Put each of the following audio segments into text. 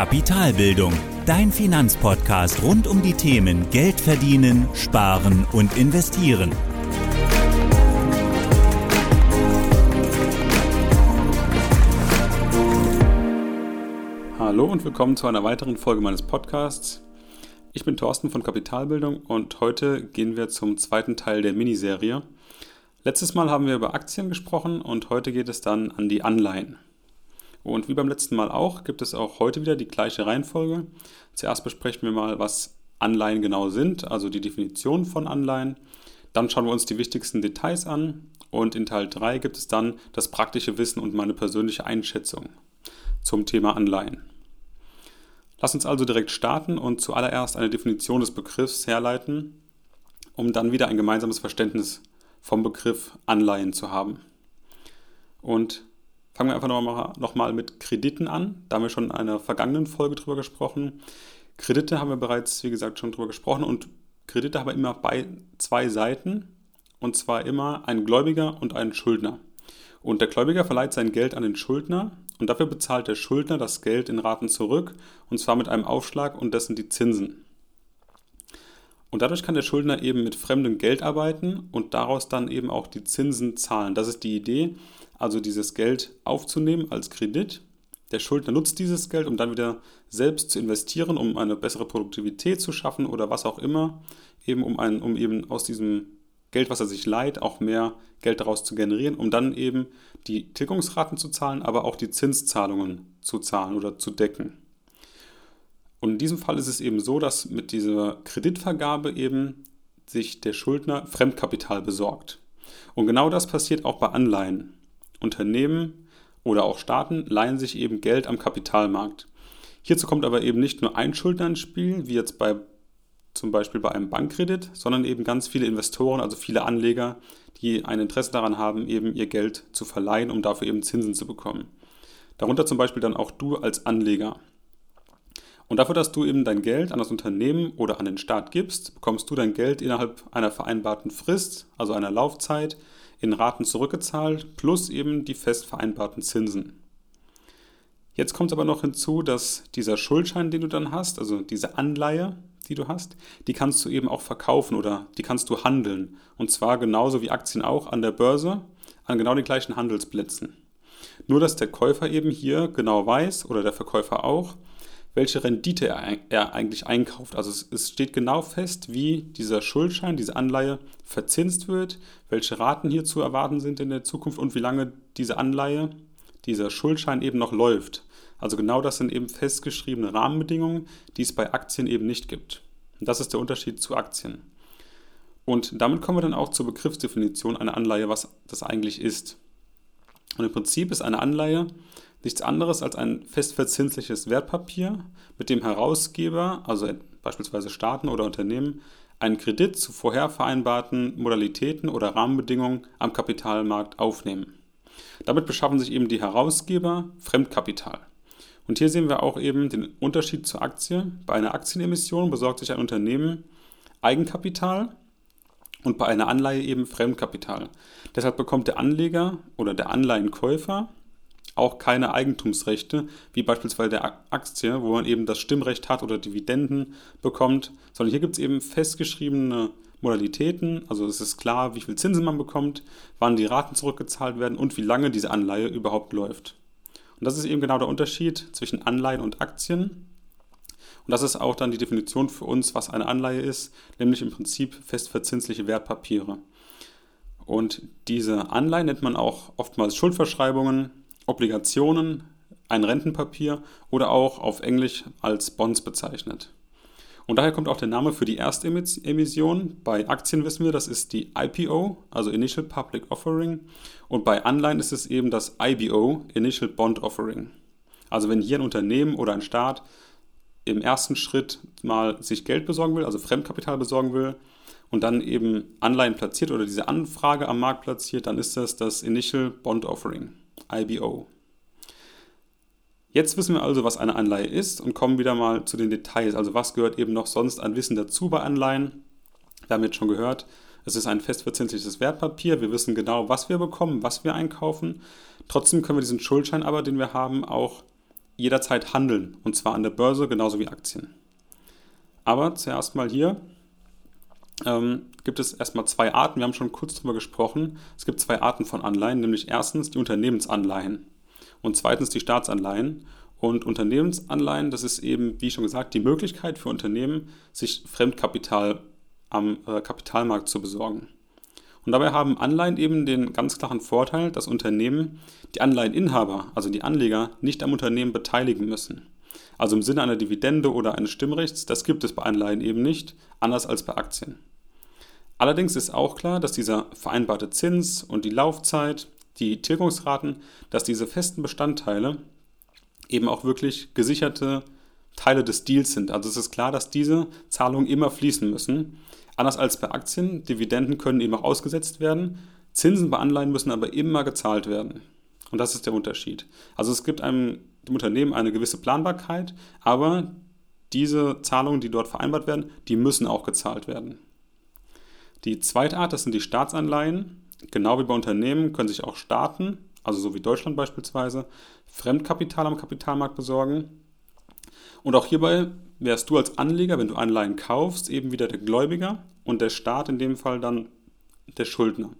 Kapitalbildung, dein Finanzpodcast rund um die Themen Geld verdienen, sparen und investieren. Hallo und willkommen zu einer weiteren Folge meines Podcasts. Ich bin Thorsten von Kapitalbildung und heute gehen wir zum zweiten Teil der Miniserie. Letztes Mal haben wir über Aktien gesprochen und heute geht es dann an die Anleihen. Und wie beim letzten Mal auch, gibt es auch heute wieder die gleiche Reihenfolge. Zuerst besprechen wir mal, was Anleihen genau sind, also die Definition von Anleihen. Dann schauen wir uns die wichtigsten Details an und in Teil 3 gibt es dann das praktische Wissen und meine persönliche Einschätzung zum Thema Anleihen. Lass uns also direkt starten und zuallererst eine Definition des Begriffs herleiten, um dann wieder ein gemeinsames Verständnis vom Begriff Anleihen zu haben. Und fangen wir einfach nochmal noch mal mit Krediten an. Da haben wir schon in einer vergangenen Folge drüber gesprochen. Kredite haben wir bereits, wie gesagt, schon drüber gesprochen und Kredite haben immer bei zwei Seiten und zwar immer ein Gläubiger und ein Schuldner. Und der Gläubiger verleiht sein Geld an den Schuldner und dafür bezahlt der Schuldner das Geld in Raten zurück und zwar mit einem Aufschlag und dessen die Zinsen. Und dadurch kann der Schuldner eben mit fremdem Geld arbeiten und daraus dann eben auch die Zinsen zahlen. Das ist die Idee, also dieses Geld aufzunehmen als Kredit. Der Schuldner nutzt dieses Geld, um dann wieder selbst zu investieren, um eine bessere Produktivität zu schaffen oder was auch immer, eben um, ein, um eben aus diesem Geld, was er sich leiht, auch mehr Geld daraus zu generieren, um dann eben die Tilgungsraten zu zahlen, aber auch die Zinszahlungen zu zahlen oder zu decken. Und in diesem Fall ist es eben so, dass mit dieser Kreditvergabe eben sich der Schuldner Fremdkapital besorgt. Und genau das passiert auch bei Anleihen. Unternehmen oder auch Staaten leihen sich eben Geld am Kapitalmarkt. Hierzu kommt aber eben nicht nur ein Schuldner ins Spiel, wie jetzt bei zum Beispiel bei einem Bankkredit, sondern eben ganz viele Investoren, also viele Anleger, die ein Interesse daran haben, eben ihr Geld zu verleihen, um dafür eben Zinsen zu bekommen. Darunter zum Beispiel dann auch du als Anleger. Und dafür, dass du eben dein Geld an das Unternehmen oder an den Staat gibst, bekommst du dein Geld innerhalb einer vereinbarten Frist, also einer Laufzeit, in Raten zurückgezahlt, plus eben die fest vereinbarten Zinsen. Jetzt kommt aber noch hinzu, dass dieser Schuldschein, den du dann hast, also diese Anleihe, die du hast, die kannst du eben auch verkaufen oder die kannst du handeln. Und zwar genauso wie Aktien auch an der Börse, an genau den gleichen Handelsplätzen. Nur dass der Käufer eben hier genau weiß oder der Verkäufer auch, welche Rendite er, er eigentlich einkauft. Also es, es, steht genau fest, wie dieser Schuldschein, diese Anleihe verzinst wird, welche Raten hier zu erwarten sind in der Zukunft und wie lange diese Anleihe, dieser Schuldschein eben noch läuft. Also genau das sind eben festgeschriebene Rahmenbedingungen, die es bei Aktien eben nicht gibt. Und das ist der Unterschied zu Aktien. Und damit kommen wir dann auch zur Begriffsdefinition einer Anleihe, was das eigentlich ist. Und im Prinzip ist eine Anleihe nichts anderes als ein festverzinsliches Wertpapier, mit dem Herausgeber, also beispielsweise Staaten oder Unternehmen, einen Kredit zu vorher vereinbarten Modalitäten oder Rahmenbedingungen am Kapitalmarkt aufnehmen. Damit beschaffen sich eben die Herausgeber Fremdkapital. Und hier sehen wir auch eben den Unterschied zur Aktie. Bei einer Aktienemission besorgt sich ein Unternehmen Eigenkapital und bei einer Anleihe eben Fremdkapital. Deshalb bekommt der Anleger oder der Anleihenkäufer auch keine Eigentumsrechte, wie beispielsweise der Aktie, wo man eben das Stimmrecht hat oder Dividenden bekommt, sondern hier gibt es eben festgeschriebene Modalitäten, also es ist klar, wie viel Zinsen man bekommt, wann die Raten zurückgezahlt werden und wie lange diese Anleihe überhaupt läuft. Und das ist eben genau der Unterschied zwischen Anleihen und Aktien. Und das ist auch dann die Definition für uns, was eine Anleihe ist, nämlich im Prinzip festverzinsliche Wertpapiere. Und diese Anleihen nennt man auch oftmals Schuldverschreibungen Obligationen, ein Rentenpapier oder auch auf Englisch als Bonds bezeichnet. Und daher kommt auch der Name für die erste Emission. Bei Aktien wissen wir, das ist die IPO, also Initial Public Offering. Und bei Anleihen ist es eben das IBO, Initial Bond Offering. Also wenn hier ein Unternehmen oder ein Staat im ersten Schritt mal sich Geld besorgen will, also Fremdkapital besorgen will und dann eben Anleihen platziert oder diese Anfrage am Markt platziert, dann ist das das Initial Bond Offering. IBO. Jetzt wissen wir also, was eine Anleihe ist und kommen wieder mal zu den Details. Also was gehört eben noch sonst an Wissen dazu bei Anleihen? Wir haben jetzt schon gehört, es ist ein festverzinsliches Wertpapier. Wir wissen genau, was wir bekommen, was wir einkaufen. Trotzdem können wir diesen Schuldschein aber, den wir haben, auch jederzeit handeln und zwar an der Börse genauso wie Aktien. Aber zuerst mal hier ähm, gibt es erstmal zwei Arten. Wir haben schon kurz darüber gesprochen. Es gibt zwei Arten von Anleihen, nämlich erstens die Unternehmensanleihen und zweitens die Staatsanleihen. Und Unternehmensanleihen, das ist eben, wie schon gesagt, die Möglichkeit für Unternehmen, sich Fremdkapital am äh, Kapitalmarkt zu besorgen. Und dabei haben Anleihen eben den ganz klaren Vorteil, dass Unternehmen die Anleiheninhaber, also die Anleger, nicht am Unternehmen beteiligen müssen. Also im Sinne einer Dividende oder eines Stimmrechts, das gibt es bei Anleihen eben nicht, anders als bei Aktien. Allerdings ist auch klar, dass dieser vereinbarte Zins und die Laufzeit, die Tilgungsraten, dass diese festen Bestandteile eben auch wirklich gesicherte Teile des Deals sind. Also es ist klar, dass diese Zahlungen immer fließen müssen. Anders als bei Aktien, Dividenden können eben auch ausgesetzt werden, Zinsen bei Anleihen müssen aber immer gezahlt werden. Und das ist der Unterschied. Also es gibt einem dem Unternehmen eine gewisse Planbarkeit, aber diese Zahlungen, die dort vereinbart werden, die müssen auch gezahlt werden. Die zweite Art, das sind die Staatsanleihen. Genau wie bei Unternehmen können sich auch Staaten, also so wie Deutschland beispielsweise, Fremdkapital am Kapitalmarkt besorgen. Und auch hierbei wärst du als Anleger, wenn du Anleihen kaufst, eben wieder der Gläubiger und der Staat in dem Fall dann der Schuldner.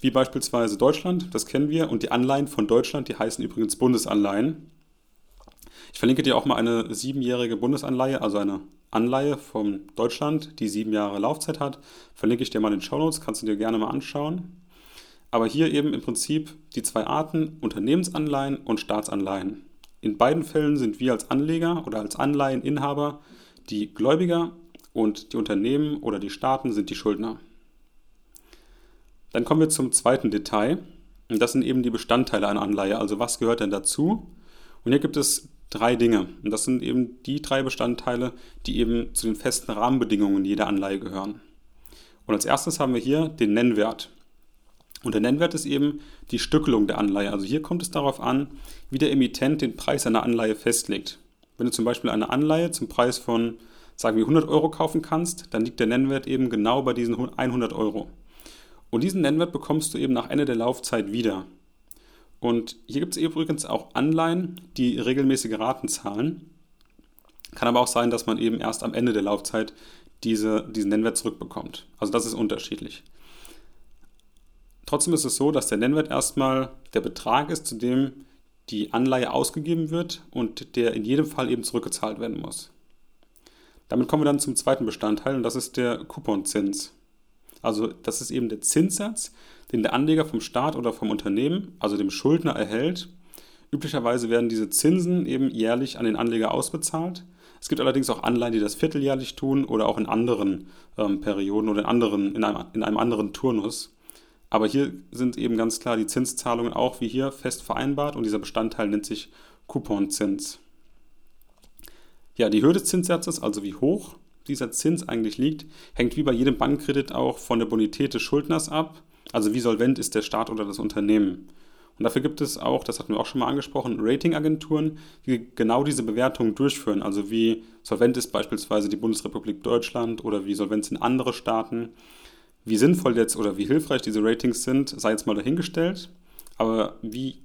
Wie beispielsweise Deutschland, das kennen wir, und die Anleihen von Deutschland, die heißen übrigens Bundesanleihen. Ich verlinke dir auch mal eine siebenjährige Bundesanleihe, also eine Anleihe von Deutschland, die sieben Jahre Laufzeit hat. Verlinke ich dir mal in den Show Notes, kannst du dir gerne mal anschauen. Aber hier eben im Prinzip die zwei Arten, Unternehmensanleihen und Staatsanleihen. In beiden Fällen sind wir als Anleger oder als Anleiheninhaber die Gläubiger und die Unternehmen oder die Staaten sind die Schuldner. Dann kommen wir zum zweiten Detail. Und das sind eben die Bestandteile einer Anleihe. Also was gehört denn dazu? Und hier gibt es drei Dinge. Und das sind eben die drei Bestandteile, die eben zu den festen Rahmenbedingungen jeder Anleihe gehören. Und als erstes haben wir hier den Nennwert. Und der Nennwert ist eben die Stückelung der Anleihe. Also hier kommt es darauf an, wie der Emittent den Preis einer Anleihe festlegt. Wenn du zum Beispiel eine Anleihe zum Preis von, sagen wir, 100 Euro kaufen kannst, dann liegt der Nennwert eben genau bei diesen 100 Euro. Und diesen Nennwert bekommst du eben nach Ende der Laufzeit wieder. Und hier gibt es übrigens auch Anleihen, die regelmäßige Raten zahlen. Kann aber auch sein, dass man eben erst am Ende der Laufzeit diese, diesen Nennwert zurückbekommt. Also das ist unterschiedlich. Trotzdem ist es so, dass der Nennwert erstmal der Betrag ist, zu dem die Anleihe ausgegeben wird und der in jedem Fall eben zurückgezahlt werden muss. Damit kommen wir dann zum zweiten Bestandteil und das ist der Couponzins. Also das ist eben der Zinssatz, den der Anleger vom Staat oder vom Unternehmen, also dem Schuldner, erhält. Üblicherweise werden diese Zinsen eben jährlich an den Anleger ausbezahlt. Es gibt allerdings auch Anleihen, die das vierteljährlich tun oder auch in anderen ähm, Perioden oder in, anderen, in, einem, in einem anderen Turnus. Aber hier sind eben ganz klar die Zinszahlungen auch wie hier fest vereinbart und dieser Bestandteil nennt sich Couponzins. Ja, die Höhe des Zinssatzes, also wie hoch dieser Zins eigentlich liegt, hängt wie bei jedem Bankkredit auch von der Bonität des Schuldners ab. Also wie solvent ist der Staat oder das Unternehmen. Und dafür gibt es auch, das hatten wir auch schon mal angesprochen, Ratingagenturen, die genau diese Bewertungen durchführen. Also wie solvent ist beispielsweise die Bundesrepublik Deutschland oder wie solvent sind andere Staaten. Wie sinnvoll jetzt oder wie hilfreich diese Ratings sind, sei jetzt mal dahingestellt. Aber wie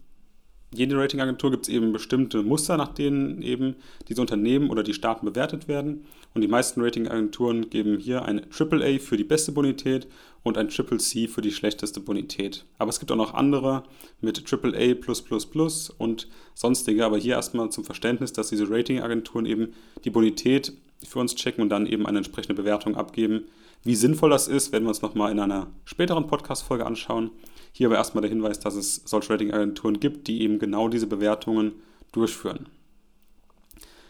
jede Ratingagentur gibt es eben bestimmte Muster, nach denen eben diese Unternehmen oder die Staaten bewertet werden. Und die meisten Ratingagenturen geben hier ein AAA für die beste Bonität und ein Triple C für die schlechteste Bonität. Aber es gibt auch noch andere mit AAA und sonstige. Aber hier erstmal zum Verständnis, dass diese Ratingagenturen eben die Bonität für uns checken und dann eben eine entsprechende Bewertung abgeben, wie sinnvoll das ist, werden wir uns nochmal in einer späteren Podcast-Folge anschauen. Hier aber erstmal der Hinweis, dass es solche Ratingagenturen gibt, die eben genau diese Bewertungen durchführen.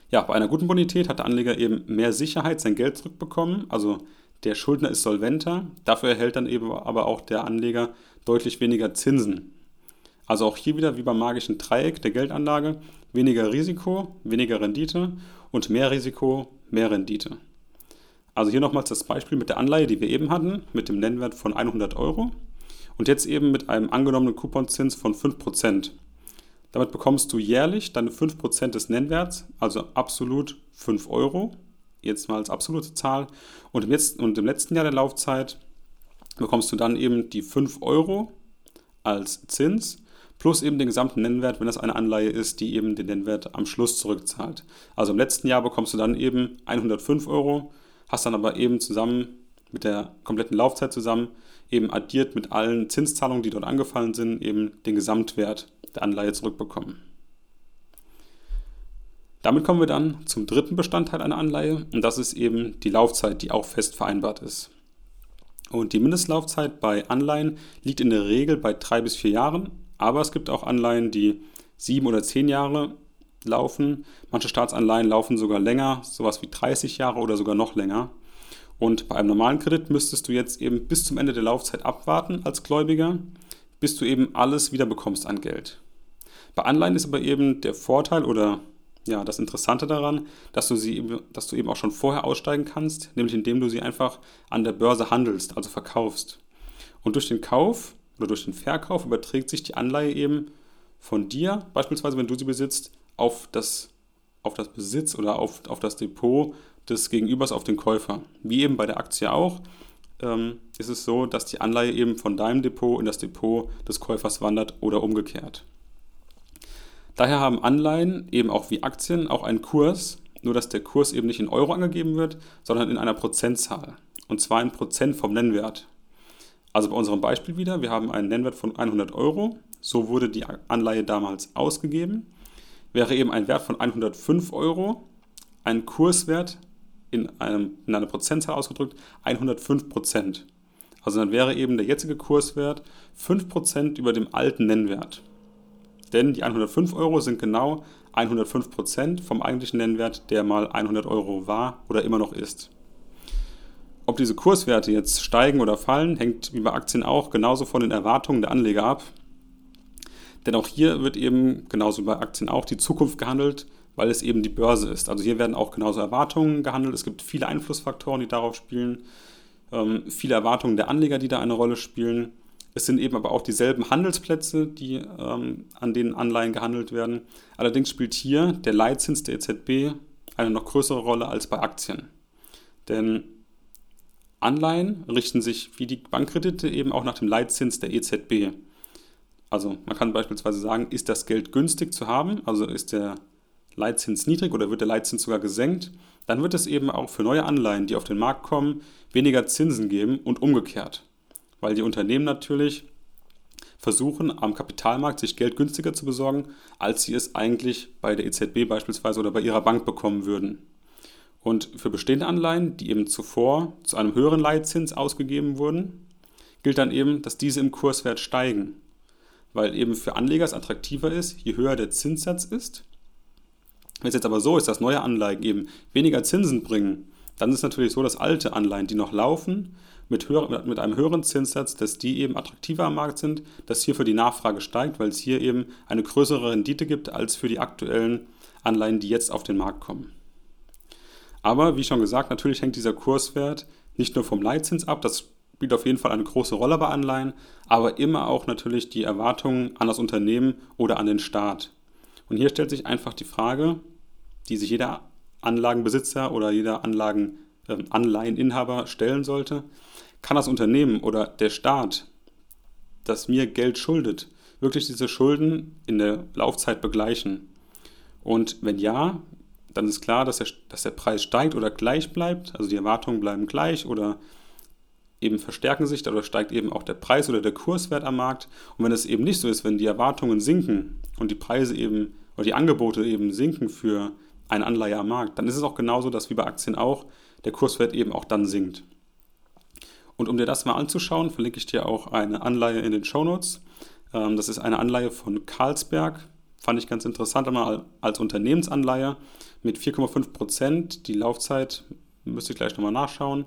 Ja, bei einer guten Bonität hat der Anleger eben mehr Sicherheit, sein Geld zurückbekommen. Also der Schuldner ist solventer. Dafür erhält dann eben aber auch der Anleger deutlich weniger Zinsen. Also auch hier wieder wie beim magischen Dreieck der Geldanlage weniger Risiko, weniger Rendite und mehr Risiko, mehr Rendite. Also hier nochmals das Beispiel mit der Anleihe, die wir eben hatten, mit dem Nennwert von 100 Euro und jetzt eben mit einem angenommenen Couponzins von 5%. Damit bekommst du jährlich deine 5% des Nennwerts, also absolut 5 Euro, jetzt mal als absolute Zahl. Und im, jetzt, und im letzten Jahr der Laufzeit bekommst du dann eben die 5 Euro als Zins plus eben den gesamten Nennwert, wenn das eine Anleihe ist, die eben den Nennwert am Schluss zurückzahlt. Also im letzten Jahr bekommst du dann eben 105 Euro, hast dann aber eben zusammen mit der kompletten Laufzeit zusammen eben addiert mit allen Zinszahlungen, die dort angefallen sind, eben den Gesamtwert der Anleihe zurückbekommen. Damit kommen wir dann zum dritten Bestandteil einer Anleihe und das ist eben die Laufzeit, die auch fest vereinbart ist. Und die Mindestlaufzeit bei Anleihen liegt in der Regel bei drei bis vier Jahren, aber es gibt auch Anleihen, die sieben oder zehn Jahre laufen. Manche Staatsanleihen laufen sogar länger, sowas wie 30 Jahre oder sogar noch länger. Und bei einem normalen Kredit müsstest du jetzt eben bis zum Ende der Laufzeit abwarten als Gläubiger, bis du eben alles wieder bekommst an Geld. Bei Anleihen ist aber eben der Vorteil oder ja, das Interessante daran, dass du sie dass du eben auch schon vorher aussteigen kannst, nämlich indem du sie einfach an der Börse handelst, also verkaufst. Und durch den Kauf oder durch den Verkauf überträgt sich die Anleihe eben von dir, beispielsweise wenn du sie besitzt, auf das, auf das Besitz oder auf, auf das Depot des Gegenübers auf den Käufer. Wie eben bei der Aktie auch, ähm, ist es so, dass die Anleihe eben von deinem Depot in das Depot des Käufers wandert oder umgekehrt. Daher haben Anleihen eben auch wie Aktien auch einen Kurs, nur dass der Kurs eben nicht in Euro angegeben wird, sondern in einer Prozentzahl. Und zwar in Prozent vom Nennwert. Also bei unserem Beispiel wieder, wir haben einen Nennwert von 100 Euro, so wurde die Anleihe damals ausgegeben. Wäre eben ein Wert von 105 Euro, ein Kurswert in, einem, in einer Prozentzahl ausgedrückt 105 Prozent. Also dann wäre eben der jetzige Kurswert 5% über dem alten Nennwert. Denn die 105 Euro sind genau 105 Prozent vom eigentlichen Nennwert, der mal 100 Euro war oder immer noch ist. Ob diese Kurswerte jetzt steigen oder fallen, hängt wie bei Aktien auch genauso von den Erwartungen der Anleger ab. Denn auch hier wird eben, genauso wie bei Aktien auch, die Zukunft gehandelt, weil es eben die Börse ist. Also hier werden auch genauso Erwartungen gehandelt. Es gibt viele Einflussfaktoren, die darauf spielen, ähm, viele Erwartungen der Anleger, die da eine Rolle spielen. Es sind eben aber auch dieselben Handelsplätze, die, ähm, an denen Anleihen gehandelt werden. Allerdings spielt hier der Leitzins der EZB eine noch größere Rolle als bei Aktien. Denn Anleihen richten sich wie die Bankkredite eben auch nach dem Leitzins der EZB. Also man kann beispielsweise sagen, ist das Geld günstig zu haben, also ist der Leitzins niedrig oder wird der Leitzins sogar gesenkt, dann wird es eben auch für neue Anleihen, die auf den Markt kommen, weniger Zinsen geben und umgekehrt weil die Unternehmen natürlich versuchen, am Kapitalmarkt sich Geld günstiger zu besorgen, als sie es eigentlich bei der EZB beispielsweise oder bei ihrer Bank bekommen würden. Und für bestehende Anleihen, die eben zuvor zu einem höheren Leitzins ausgegeben wurden, gilt dann eben, dass diese im Kurswert steigen, weil eben für Anleger es attraktiver ist, je höher der Zinssatz ist. Wenn es jetzt aber so ist, dass neue Anleihen eben weniger Zinsen bringen, dann ist es natürlich so, dass alte Anleihen, die noch laufen, mit, höher, mit einem höheren Zinssatz, dass die eben attraktiver am Markt sind, dass hierfür die Nachfrage steigt, weil es hier eben eine größere Rendite gibt als für die aktuellen Anleihen, die jetzt auf den Markt kommen. Aber wie schon gesagt, natürlich hängt dieser Kurswert nicht nur vom Leitzins ab, das spielt auf jeden Fall eine große Rolle bei Anleihen, aber immer auch natürlich die Erwartungen an das Unternehmen oder an den Staat. Und hier stellt sich einfach die Frage, die sich jeder Anlagenbesitzer oder jeder Anlagen, äh, Anleiheninhaber stellen sollte kann das Unternehmen oder der Staat, das mir Geld schuldet, wirklich diese Schulden in der Laufzeit begleichen? Und wenn ja, dann ist klar, dass der, dass der Preis steigt oder gleich bleibt, also die Erwartungen bleiben gleich oder eben verstärken sich, dadurch steigt eben auch der Preis oder der Kurswert am Markt. Und wenn es eben nicht so ist, wenn die Erwartungen sinken und die Preise eben oder die Angebote eben sinken für eine Anleihe am Markt, dann ist es auch genauso, dass wie bei Aktien auch der Kurswert eben auch dann sinkt. Und um dir das mal anzuschauen, verlinke ich dir auch eine Anleihe in den Show Notes. Ähm, das ist eine Anleihe von Carlsberg. Fand ich ganz interessant, einmal als Unternehmensanleihe mit 4,5 Prozent. Die Laufzeit müsste ich gleich nochmal nachschauen.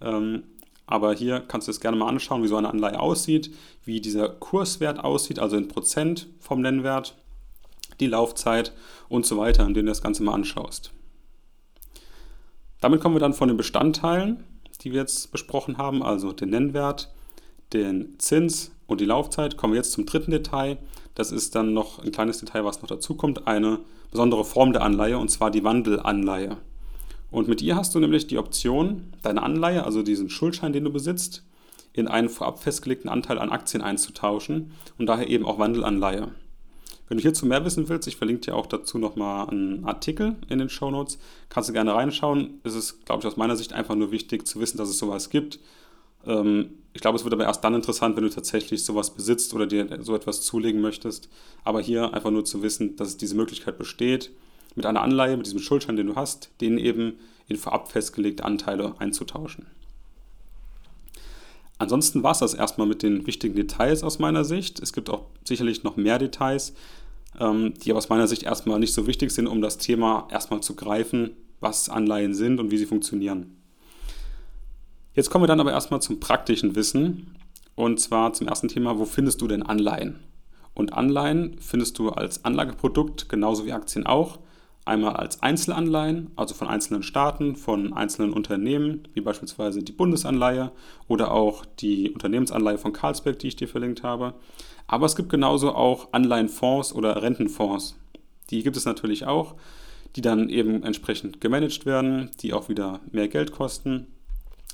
Ähm, aber hier kannst du es gerne mal anschauen, wie so eine Anleihe aussieht, wie dieser Kurswert aussieht, also in Prozent vom Nennwert, die Laufzeit und so weiter, indem du das Ganze mal anschaust. Damit kommen wir dann von den Bestandteilen die wir jetzt besprochen haben, also den Nennwert, den Zins und die Laufzeit, kommen wir jetzt zum dritten Detail. Das ist dann noch ein kleines Detail, was noch dazu kommt, eine besondere Form der Anleihe, und zwar die Wandelanleihe. Und mit ihr hast du nämlich die Option, deine Anleihe, also diesen Schuldschein, den du besitzt, in einen vorab festgelegten Anteil an Aktien einzutauschen und daher eben auch Wandelanleihe. Wenn du hierzu mehr wissen willst, ich verlinke dir auch dazu nochmal einen Artikel in den Show Notes, kannst du gerne reinschauen. Es ist, glaube ich, aus meiner Sicht einfach nur wichtig zu wissen, dass es sowas gibt. Ähm, ich glaube, es wird aber erst dann interessant, wenn du tatsächlich sowas besitzt oder dir so etwas zulegen möchtest. Aber hier einfach nur zu wissen, dass diese Möglichkeit besteht, mit einer Anleihe, mit diesem Schuldschein, den du hast, den eben in vorab festgelegte Anteile einzutauschen. Ansonsten war es das erstmal mit den wichtigen Details aus meiner Sicht. Es gibt auch sicherlich noch mehr Details, ähm, die aber aus meiner Sicht erstmal nicht so wichtig sind, um das Thema erstmal zu greifen, was Anleihen sind und wie sie funktionieren. Jetzt kommen wir dann aber erstmal zum praktischen Wissen und zwar zum ersten Thema, wo findest du denn Anleihen? Und Anleihen findest du als Anlageprodukt genauso wie Aktien auch. Einmal als Einzelanleihen, also von einzelnen Staaten, von einzelnen Unternehmen, wie beispielsweise die Bundesanleihe oder auch die Unternehmensanleihe von Carlsberg, die ich dir verlinkt habe. Aber es gibt genauso auch Anleihenfonds oder Rentenfonds. Die gibt es natürlich auch, die dann eben entsprechend gemanagt werden, die auch wieder mehr Geld kosten,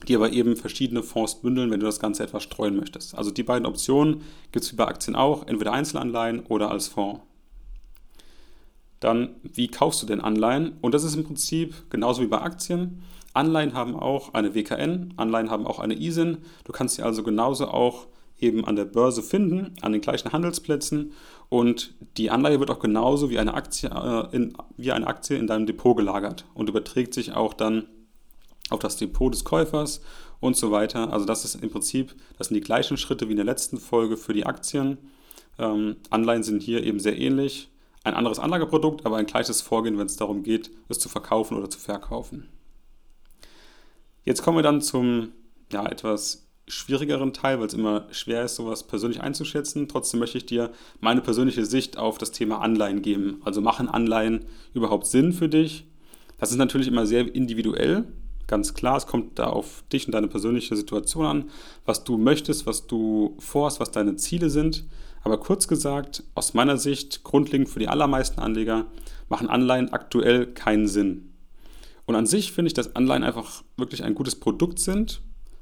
die aber eben verschiedene Fonds bündeln, wenn du das Ganze etwas streuen möchtest. Also die beiden Optionen gibt es wie bei Aktien auch, entweder Einzelanleihen oder als Fonds. Dann, wie kaufst du denn Anleihen? Und das ist im Prinzip genauso wie bei Aktien. Anleihen haben auch eine WKN, Anleihen haben auch eine ISIN. Du kannst sie also genauso auch eben an der Börse finden, an den gleichen Handelsplätzen. Und die Anleihe wird auch genauso wie eine Aktie, äh, in, wie eine Aktie in deinem Depot gelagert und überträgt sich auch dann auf das Depot des Käufers und so weiter. Also das ist im Prinzip, das sind die gleichen Schritte wie in der letzten Folge für die Aktien. Ähm, Anleihen sind hier eben sehr ähnlich. Ein anderes Anlageprodukt, aber ein gleiches Vorgehen, wenn es darum geht, es zu verkaufen oder zu verkaufen. Jetzt kommen wir dann zum ja, etwas schwierigeren Teil, weil es immer schwer ist, sowas persönlich einzuschätzen. Trotzdem möchte ich dir meine persönliche Sicht auf das Thema Anleihen geben. Also machen Anleihen überhaupt Sinn für dich? Das ist natürlich immer sehr individuell, ganz klar. Es kommt da auf dich und deine persönliche Situation an, was du möchtest, was du vorhast, was deine Ziele sind. Aber kurz gesagt, aus meiner Sicht, grundlegend für die allermeisten Anleger, machen Anleihen aktuell keinen Sinn. Und an sich finde ich, dass Anleihen einfach wirklich ein gutes Produkt sind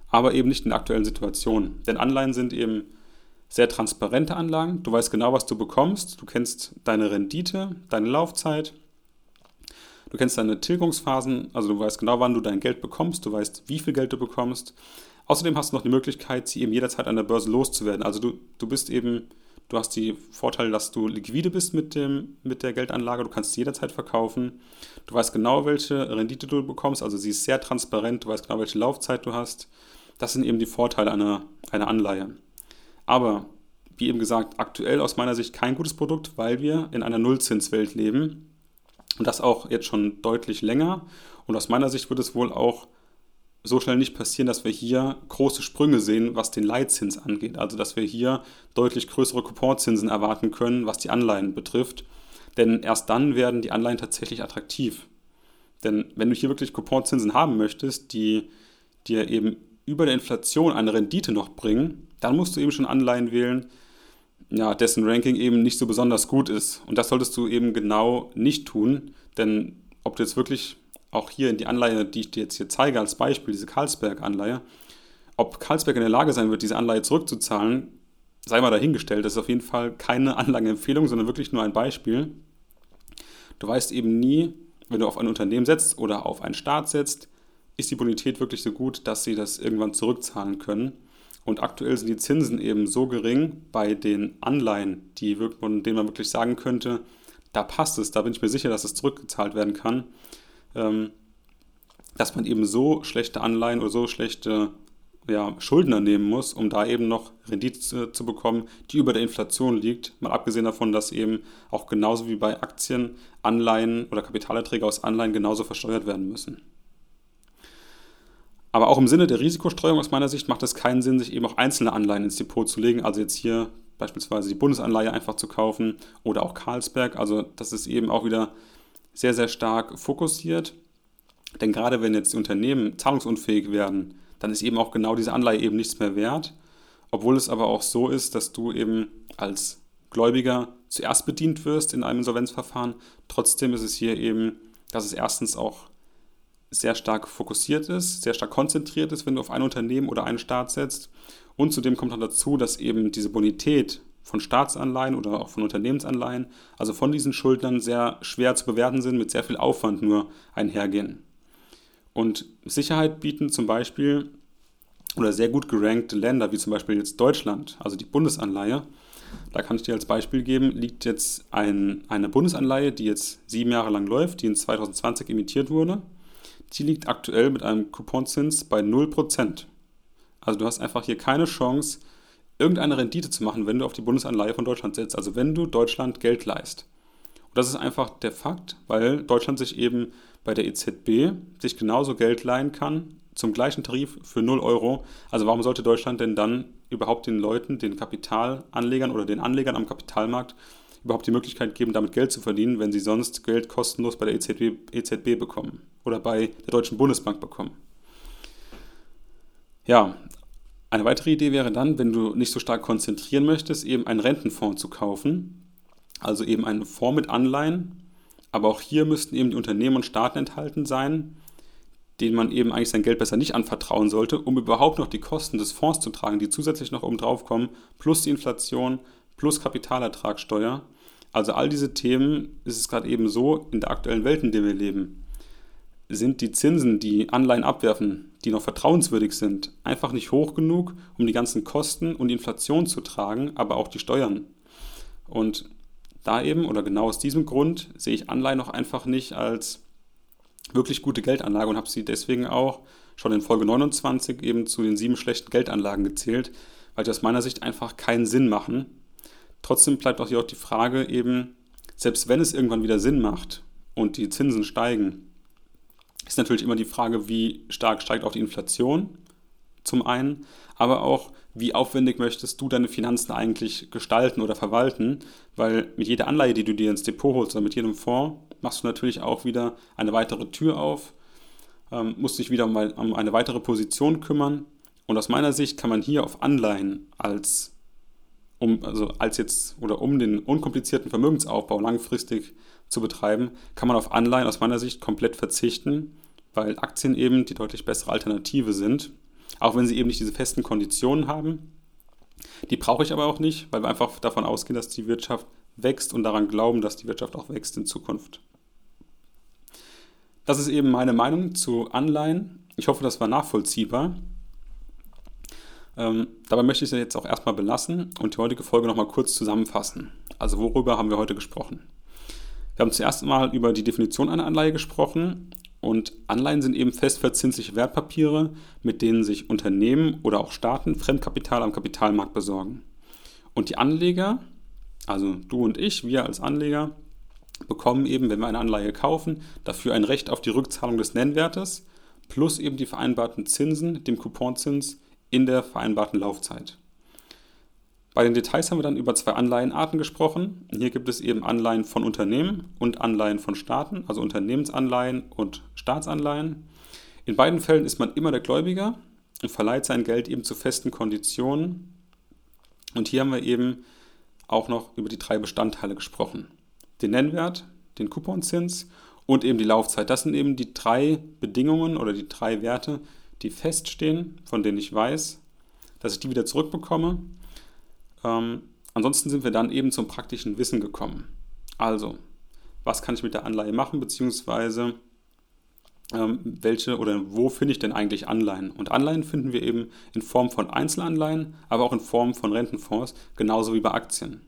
aber eben nicht in der aktuellen Situation. Denn Anleihen sind eben sehr transparente Anlagen. Du weißt genau, was du bekommst. Du kennst deine Rendite, deine Laufzeit. Du kennst deine Tilgungsphasen, also du weißt genau, wann du dein Geld bekommst. Du weißt, wie viel Geld du bekommst. Außerdem hast du noch die Möglichkeit, sie eben jederzeit an der Börse loszuwerden. Also du, du bist eben, du hast die Vorteile, dass du liquide bist mit, dem, mit der Geldanlage. Du kannst sie jederzeit verkaufen. Du weißt genau, welche Rendite du bekommst. Also sie ist sehr transparent. Du weißt genau, welche Laufzeit du hast. Das sind eben die Vorteile einer, einer Anleihe. Aber, wie eben gesagt, aktuell aus meiner Sicht kein gutes Produkt, weil wir in einer Nullzinswelt leben. Und das auch jetzt schon deutlich länger. Und aus meiner Sicht wird es wohl auch so schnell nicht passieren, dass wir hier große Sprünge sehen, was den Leitzins angeht. Also dass wir hier deutlich größere Couponzinsen erwarten können, was die Anleihen betrifft. Denn erst dann werden die Anleihen tatsächlich attraktiv. Denn wenn du hier wirklich Couponzinsen haben möchtest, die dir eben über der Inflation eine Rendite noch bringen, dann musst du eben schon Anleihen wählen, ja, dessen Ranking eben nicht so besonders gut ist. Und das solltest du eben genau nicht tun, denn ob du jetzt wirklich auch hier in die Anleihe, die ich dir jetzt hier zeige als Beispiel, diese Carlsberg-Anleihe, ob Carlsberg in der Lage sein wird, diese Anleihe zurückzuzahlen, sei mal dahingestellt. Das ist auf jeden Fall keine Anlageempfehlung, sondern wirklich nur ein Beispiel. Du weißt eben nie, wenn du auf ein Unternehmen setzt oder auf einen Staat setzt, ist die Bonität wirklich so gut, dass sie das irgendwann zurückzahlen können. Und aktuell sind die Zinsen eben so gering bei den Anleihen, die, denen man wirklich sagen könnte, da passt es, da bin ich mir sicher, dass es zurückgezahlt werden kann, dass man eben so schlechte Anleihen oder so schlechte ja, Schuldner nehmen muss, um da eben noch Rendite zu, zu, bekommen, die über der Inflation liegt. Mal abgesehen davon, dass eben auch genauso wie bei Aktien Anleihen oder Kapitalerträge aus Anleihen genauso versteuert werden müssen. Aber auch im Sinne der Risikostreuung aus meiner Sicht macht es keinen Sinn, sich eben auch einzelne Anleihen ins Depot zu legen. Also jetzt hier beispielsweise die Bundesanleihe einfach zu kaufen oder auch Carlsberg. Also das ist eben auch wieder sehr, sehr stark fokussiert. Denn gerade wenn jetzt die Unternehmen zahlungsunfähig werden, dann ist eben auch genau diese Anleihe eben nichts mehr wert. Obwohl es aber auch so ist, dass du eben als Gläubiger zuerst bedient wirst in einem Insolvenzverfahren. Trotzdem ist es hier eben, dass es erstens auch sehr stark fokussiert ist, sehr stark konzentriert ist, wenn du auf ein Unternehmen oder einen Staat setzt. Und zudem kommt dann dazu, dass eben diese Bonität von Staatsanleihen oder auch von Unternehmensanleihen, also von diesen Schuldnern sehr schwer zu bewerten sind, mit sehr viel Aufwand nur einhergehen. Und Sicherheit bieten zum Beispiel oder sehr gut gerankte Länder, wie zum Beispiel jetzt Deutschland, also die Bundesanleihe. Da kann ich dir als Beispiel geben, liegt jetzt ein, eine Bundesanleihe, die jetzt sieben Jahre lang läuft, die in 2020 emittiert wurde. Die liegt aktuell mit einem Couponzins bei 0%. Also du hast einfach hier keine Chance, irgendeine Rendite zu machen, wenn du auf die Bundesanleihe von Deutschland setzt, also wenn du Deutschland Geld leist. Und das ist einfach der Fakt, weil Deutschland sich eben bei der EZB sich genauso Geld leihen kann, zum gleichen Tarif für 0 Euro. Also warum sollte Deutschland denn dann überhaupt den Leuten, den Kapitalanlegern oder den Anlegern am Kapitalmarkt überhaupt die Möglichkeit geben, damit Geld zu verdienen, wenn sie sonst Geld kostenlos bei der EZB, EZB bekommen oder bei der Deutschen Bundesbank bekommen? Ja, eine weitere Idee wäre dann, wenn du nicht so stark konzentrieren möchtest, eben einen Rentenfonds zu kaufen. Also eben einen Fonds mit Anleihen. Aber auch hier müssten eben die Unternehmen und Staaten enthalten sein, denen man eben eigentlich sein Geld besser nicht anvertrauen sollte, um überhaupt noch die Kosten des Fonds zu tragen, die zusätzlich noch oben drauf kommen, plus die Inflation, plus Kapitalertragssteuer. Also all diese Themen ist es gerade eben so in der aktuellen Welt, in der wir leben sind die Zinsen, die Anleihen abwerfen, die noch vertrauenswürdig sind, einfach nicht hoch genug, um die ganzen Kosten und die Inflation zu tragen, aber auch die Steuern. Und da eben, oder genau aus diesem Grund, sehe ich Anleihen noch einfach nicht als wirklich gute Geldanlage und habe sie deswegen auch schon in Folge 29 eben zu den sieben schlechten Geldanlagen gezählt, weil die aus meiner Sicht einfach keinen Sinn machen. Trotzdem bleibt auch hier auch die Frage eben, selbst wenn es irgendwann wieder Sinn macht und die Zinsen steigen, ist natürlich immer die Frage, wie stark steigt auch die Inflation zum einen, aber auch, wie aufwendig möchtest du deine Finanzen eigentlich gestalten oder verwalten, weil mit jeder Anleihe, die du dir ins Depot holst oder mit jedem Fonds, machst du natürlich auch wieder eine weitere Tür auf, ähm, musst dich wieder um, um eine weitere Position kümmern. Und aus meiner Sicht kann man hier auf Anleihen als um, also als jetzt oder um den unkomplizierten Vermögensaufbau langfristig zu betreiben, kann man auf Anleihen aus meiner Sicht komplett verzichten, weil Aktien eben die deutlich bessere Alternative sind, auch wenn sie eben nicht diese festen Konditionen haben. Die brauche ich aber auch nicht, weil wir einfach davon ausgehen, dass die Wirtschaft wächst und daran glauben, dass die Wirtschaft auch wächst in Zukunft. Das ist eben meine Meinung zu Anleihen. Ich hoffe, das war nachvollziehbar. Ähm, dabei möchte ich es jetzt auch erstmal belassen und die heutige Folge nochmal kurz zusammenfassen. Also worüber haben wir heute gesprochen? Wir haben zuerst mal über die Definition einer Anleihe gesprochen und Anleihen sind eben festverzinsliche Wertpapiere, mit denen sich Unternehmen oder auch Staaten Fremdkapital am Kapitalmarkt besorgen. Und die Anleger, also du und ich, wir als Anleger, bekommen eben, wenn wir eine Anleihe kaufen, dafür ein Recht auf die Rückzahlung des Nennwertes plus eben die vereinbarten Zinsen, dem Couponzins, in der vereinbarten Laufzeit. Bei den Details haben wir dann über zwei Anleihenarten gesprochen. Hier gibt es eben Anleihen von Unternehmen und Anleihen von Staaten, also Unternehmensanleihen und Staatsanleihen. In beiden Fällen ist man immer der Gläubiger und verleiht sein Geld eben zu festen Konditionen. Und hier haben wir eben auch noch über die drei Bestandteile gesprochen. Den Nennwert, den Couponzins und eben die Laufzeit. Das sind eben die drei Bedingungen oder die drei Werte, die feststehen, von denen ich weiß, dass ich die wieder zurückbekomme ähm, ansonsten sind wir dann eben zum praktischen Wissen gekommen. Also, was kann ich mit der Anleihe machen, beziehungsweise ähm, welche oder wo finde ich denn eigentlich Anleihen? Und Anleihen finden wir eben in Form von Einzelanleihen, aber auch in Form von Rentenfonds, genauso wie bei Aktien.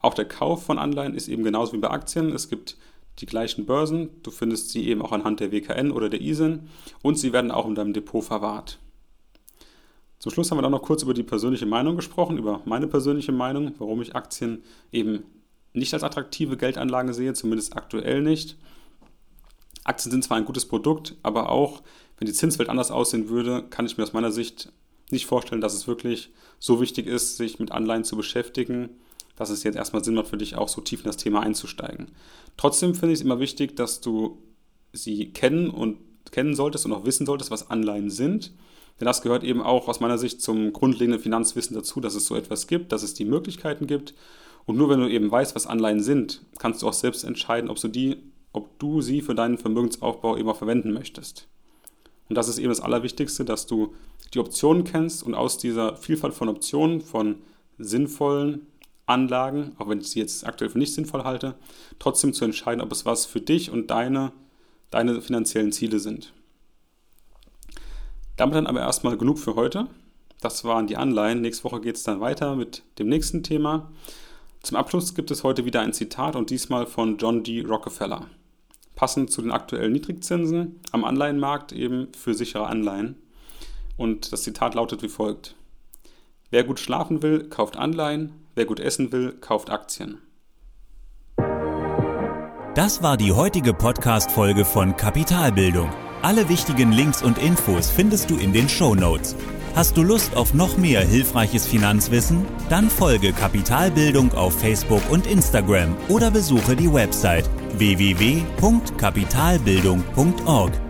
Auch der Kauf von Anleihen ist eben genauso wie bei Aktien. Es gibt die gleichen Börsen, du findest sie eben auch anhand der WKN oder der ISIN und sie werden auch in deinem Depot verwahrt. Zum Schluss haben wir dann noch kurz über die persönliche Meinung gesprochen, über meine persönliche Meinung, warum ich Aktien eben nicht als attraktive Geldanlage sehe, zumindest aktuell nicht. Aktien sind zwar ein gutes Produkt, aber auch wenn die Zinswelt anders aussehen würde, kann ich mir aus meiner Sicht nicht vorstellen, dass es wirklich so wichtig ist, sich mit Anleihen zu beschäftigen, dass es jetzt erstmal Sinn macht für dich auch so tief in das Thema einzusteigen. Trotzdem finde ich es immer wichtig, dass du sie kennen und kennen solltest und auch wissen solltest, was Anleihen sind denn das gehört eben auch aus meiner Sicht zum grundlegenden Finanzwissen dazu, dass es so etwas gibt, dass es die Möglichkeiten gibt. Und nur wenn du eben weißt, was Anleihen sind, kannst du auch selbst entscheiden, ob du, die, ob du sie für deinen Vermögensaufbau eben auch verwenden möchtest. Und das ist eben das Allerwichtigste, dass du die Optionen kennst und aus dieser Vielfalt von Optionen, von sinnvollen Anlagen, auch wenn ich sie jetzt aktuell für nicht sinnvoll halte, trotzdem zu entscheiden, ob es was für dich und deine, deine finanziellen Ziele sind. Damit dann aber erstmal genug für heute. Das waren die Anleihen. Nächste Woche geht es dann weiter mit dem nächsten Thema. Zum Abschluss gibt es heute wieder ein Zitat und diesmal von John D. Rockefeller. Passend zu den aktuellen Niedrigzinsen am Anleihenmarkt eben für sichere Anleihen. Und das Zitat lautet wie folgt. Wer gut schlafen will, kauft Anleihen. Wer gut essen will, kauft Aktien. Das war die heutige Podcast-Folge von Kapitalbildung. Alle wichtigen Links und Infos findest du in den Show Notes. Hast du Lust auf noch mehr hilfreiches Finanzwissen? Dann folge Kapitalbildung auf Facebook und Instagram oder besuche die Website www.kapitalbildung.org.